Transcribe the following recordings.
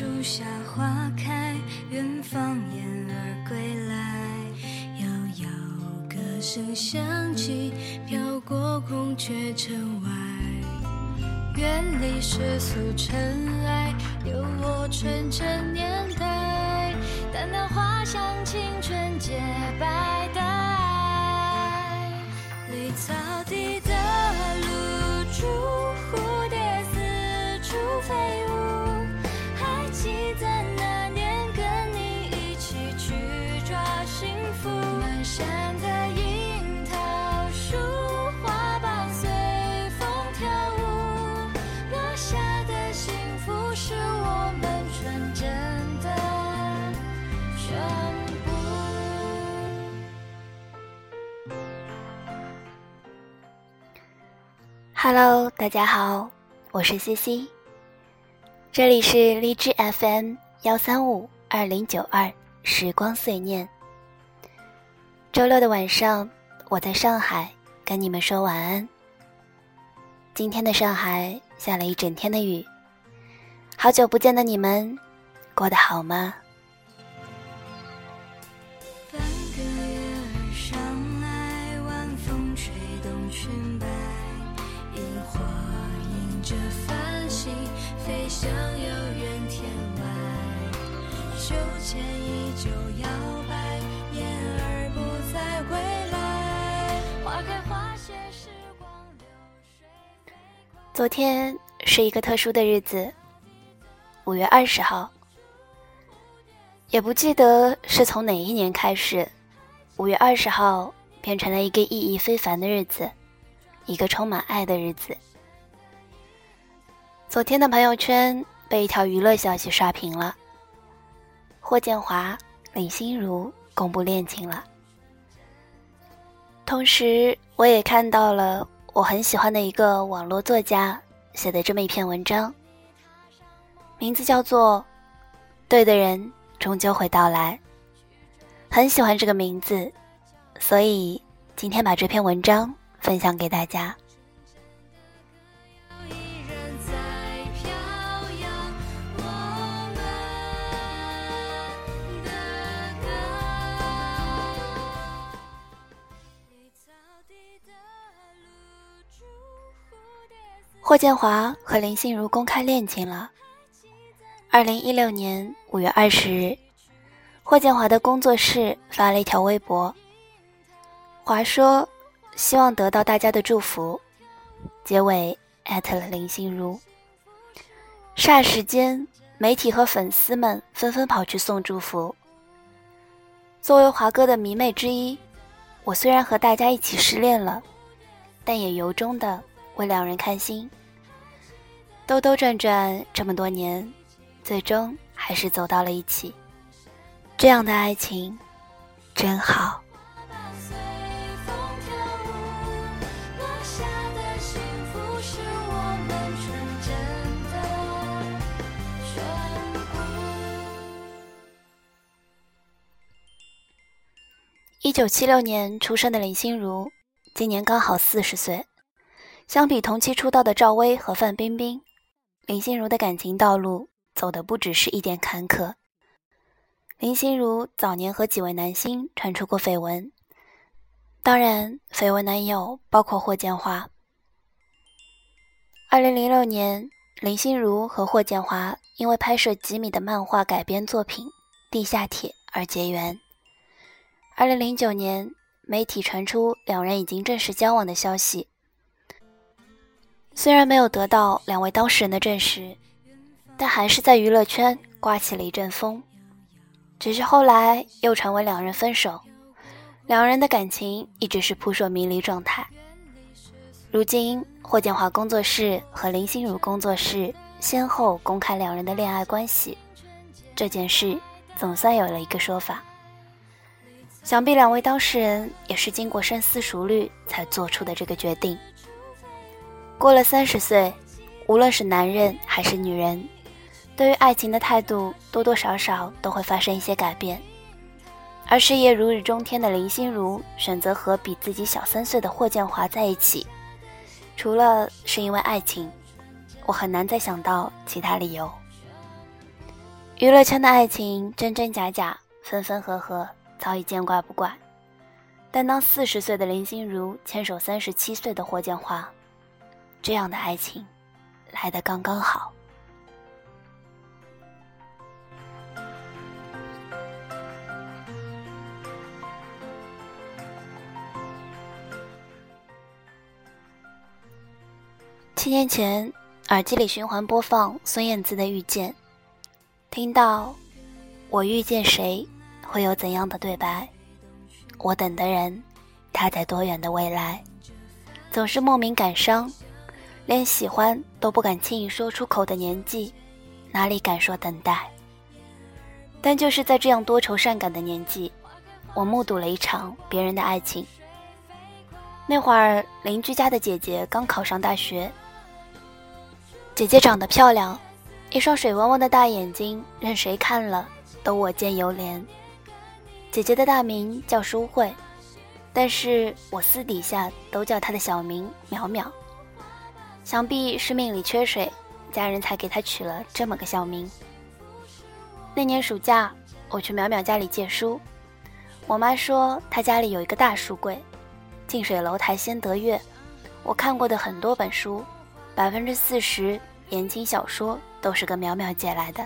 树下花开，远方燕儿归来，遥遥歌声响起，飘过孔雀城外。远离世俗尘埃，有我纯真年代，淡淡花香，青春洁白的爱。绿草地 Hello，大家好，我是西西，这里是荔枝 FM 幺三五二零九二时光碎念。周六的晚上，我在上海跟你们说晚安。今天的上海下了一整天的雨，好久不见的你们，过得好吗？昨天是一个特殊的日子，五月二十号。也不记得是从哪一年开始，五月二十号变成了一个意义非凡的日子，一个充满爱的日子。昨天的朋友圈被一条娱乐消息刷屏了，霍建华、林心如公布恋情了。同时，我也看到了我很喜欢的一个网络作家写的这么一篇文章，名字叫做《对的人终究会到来》。很喜欢这个名字，所以今天把这篇文章分享给大家。霍建华和林心如公开恋情了。二零一六年五月二十日，霍建华的工作室发了一条微博，华说希望得到大家的祝福，结尾艾特了林心如。霎时间，媒体和粉丝们纷纷跑去送祝福。作为华哥的迷妹之一，我虽然和大家一起失恋了，但也由衷的为两人开心。兜兜转转这么多年，最终还是走到了一起。这样的爱情，真好。一九七六年出生的林心如，今年刚好四十岁。相比同期出道的赵薇和范冰冰，林心如的感情道路走的不只是一点坎坷。林心如早年和几位男星传出过绯闻，当然，绯闻男友包括霍建华。二零零六年，林心如和霍建华因为拍摄吉米的漫画改编作品《地下铁》而结缘。二零零九年，媒体传出两人已经正式交往的消息。虽然没有得到两位当事人的证实，但还是在娱乐圈刮起了一阵风。只是后来又传闻两人分手，两人的感情一直是扑朔迷离状态。如今，霍建华工作室和林心如工作室先后公开两人的恋爱关系，这件事总算有了一个说法。想必两位当事人也是经过深思熟虑才做出的这个决定。过了三十岁，无论是男人还是女人，对于爱情的态度多多少少都会发生一些改变。而事业如日中天的林心如选择和比自己小三岁的霍建华在一起，除了是因为爱情，我很难再想到其他理由。娱乐圈的爱情真真假假，分分合合，早已见怪不怪。但当四十岁的林心如牵手三十七岁的霍建华，这样的爱情来得刚刚好。七年前，耳机里循环播放孙燕姿的《遇见》，听到“我遇见谁，会有怎样的对白？我等的人，他在多远的未来？”总是莫名感伤，连喜欢都不敢轻易说出口的年纪，哪里敢说等待？但就是在这样多愁善感的年纪，我目睹了一场别人的爱情。那会儿，邻居家的姐姐刚考上大学。姐姐长得漂亮，一双水汪汪的大眼睛，任谁看了都我见犹怜。姐姐的大名叫舒慧，但是我私底下都叫她的小名淼淼。想必是命里缺水，家人才给他取了这么个小名。那年暑假，我去淼淼家里借书，我妈说她家里有一个大书柜，近水楼台先得月，我看过的很多本书，百分之四十。言情小说都是跟淼淼借来的。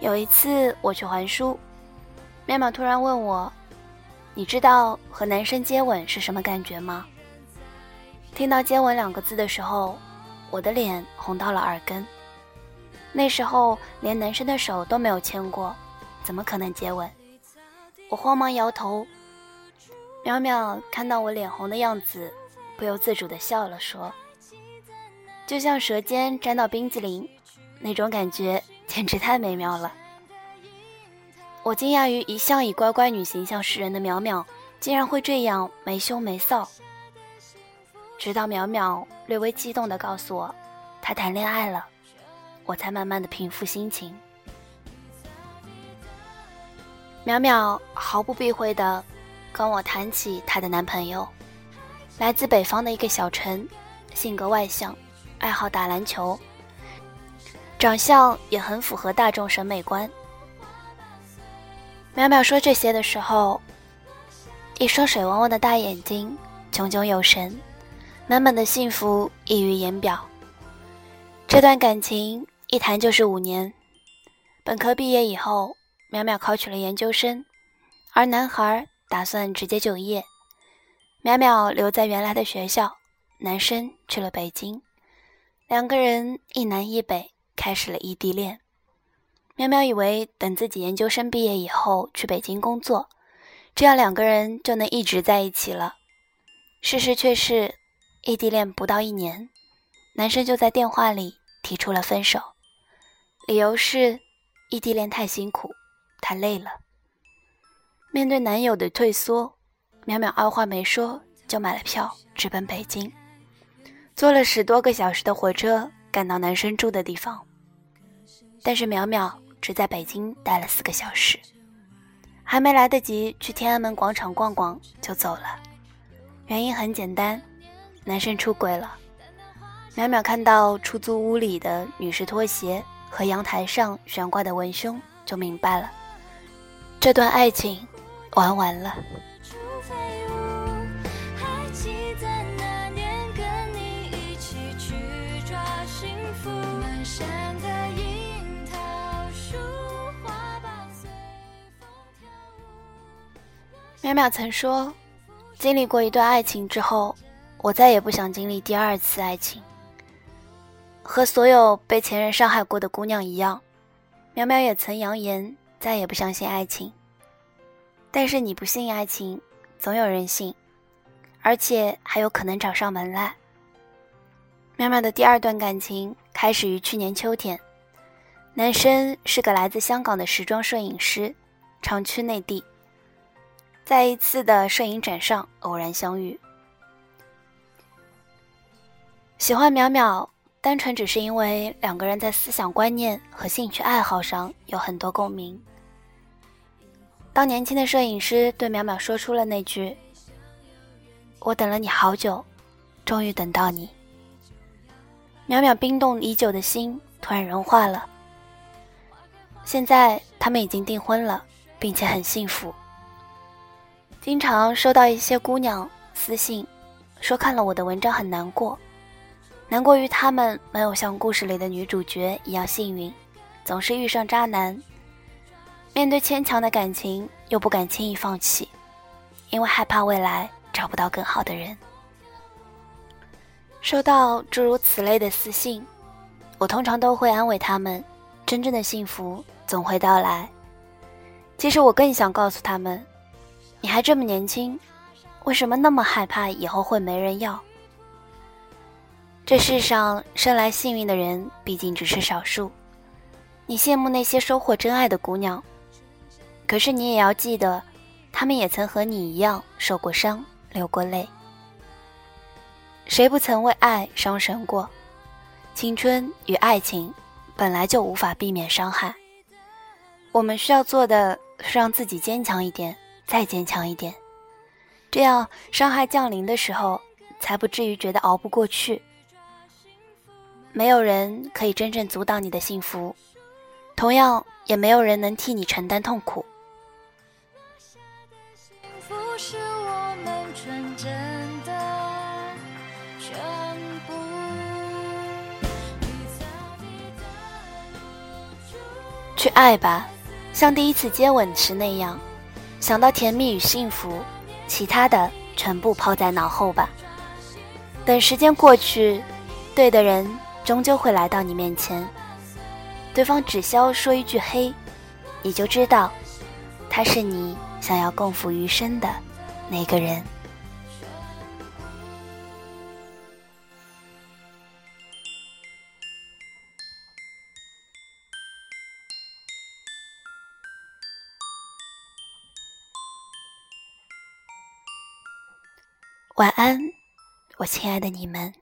有一次我去还书，淼淼突然问我：“你知道和男生接吻是什么感觉吗？”听到“接吻”两个字的时候，我的脸红到了耳根。那时候连男生的手都没有牵过，怎么可能接吻？我慌忙摇头。淼淼看到我脸红的样子，不由自主地笑了，说。就像舌尖沾到冰激凌，那种感觉简直太美妙了。我惊讶于一向以乖乖女形象示人的淼淼，竟然会这样没羞没臊。直到淼淼略微激动地告诉我，她谈恋爱了，我才慢慢的平复心情。淼淼毫不避讳地跟我谈起她的男朋友，来自北方的一个小城，性格外向。爱好打篮球，长相也很符合大众审美观。淼淼说这些的时候，一双水汪汪的大眼睛炯炯有神，满满的幸福溢于言表。这段感情一谈就是五年。本科毕业以后，淼淼考取了研究生，而男孩打算直接就业。淼淼留在原来的学校，男生去了北京。两个人一南一北，开始了异地恋。淼淼以为等自己研究生毕业以后去北京工作，这样两个人就能一直在一起了。事实却是，异地恋不到一年，男生就在电话里提出了分手，理由是异地恋太辛苦，太累了。面对男友的退缩，淼淼二话没说就买了票，直奔北京。坐了十多个小时的火车赶到男生住的地方，但是淼淼只在北京待了四个小时，还没来得及去天安门广场逛逛就走了。原因很简单，男生出轨了。淼淼看到出租屋里的女士拖鞋和阳台上悬挂的文胸，就明白了，这段爱情玩完了。淼淼曾说：“经历过一段爱情之后，我再也不想经历第二次爱情。和所有被前任伤害过的姑娘一样，淼淼也曾扬言再也不相信爱情。但是你不信爱情，总有人信，而且还有可能找上门来。”淼淼的第二段感情开始于去年秋天，男生是个来自香港的时装摄影师，常去内地。在一次的摄影展上偶然相遇，喜欢淼淼，单纯只是因为两个人在思想观念和兴趣爱好上有很多共鸣。当年轻的摄影师对淼淼说出了那句：“我等了你好久，终于等到你。”淼淼冰冻已久的心突然融化了。现在他们已经订婚了，并且很幸福。经常收到一些姑娘私信，说看了我的文章很难过，难过于他们没有像故事里的女主角一样幸运，总是遇上渣男。面对牵强的感情，又不敢轻易放弃，因为害怕未来找不到更好的人。收到诸如此类的私信，我通常都会安慰他们：真正的幸福总会到来。其实我更想告诉他们。你还这么年轻，为什么那么害怕以后会没人要？这世上生来幸运的人毕竟只是少数。你羡慕那些收获真爱的姑娘，可是你也要记得，她们也曾和你一样受过伤、流过泪。谁不曾为爱伤神过？青春与爱情本来就无法避免伤害。我们需要做的是让自己坚强一点。再坚强一点，这样伤害降临的时候，才不至于觉得熬不过去。没有人可以真正阻挡你的幸福，同样也没有人能替你承担痛苦。去爱吧，像第一次接吻时那样。想到甜蜜与幸福，其他的全部抛在脑后吧。等时间过去，对的人终究会来到你面前。对方只需要说一句“嘿”，你就知道，他是你想要共赴余生的那个人。晚安，我亲爱的你们。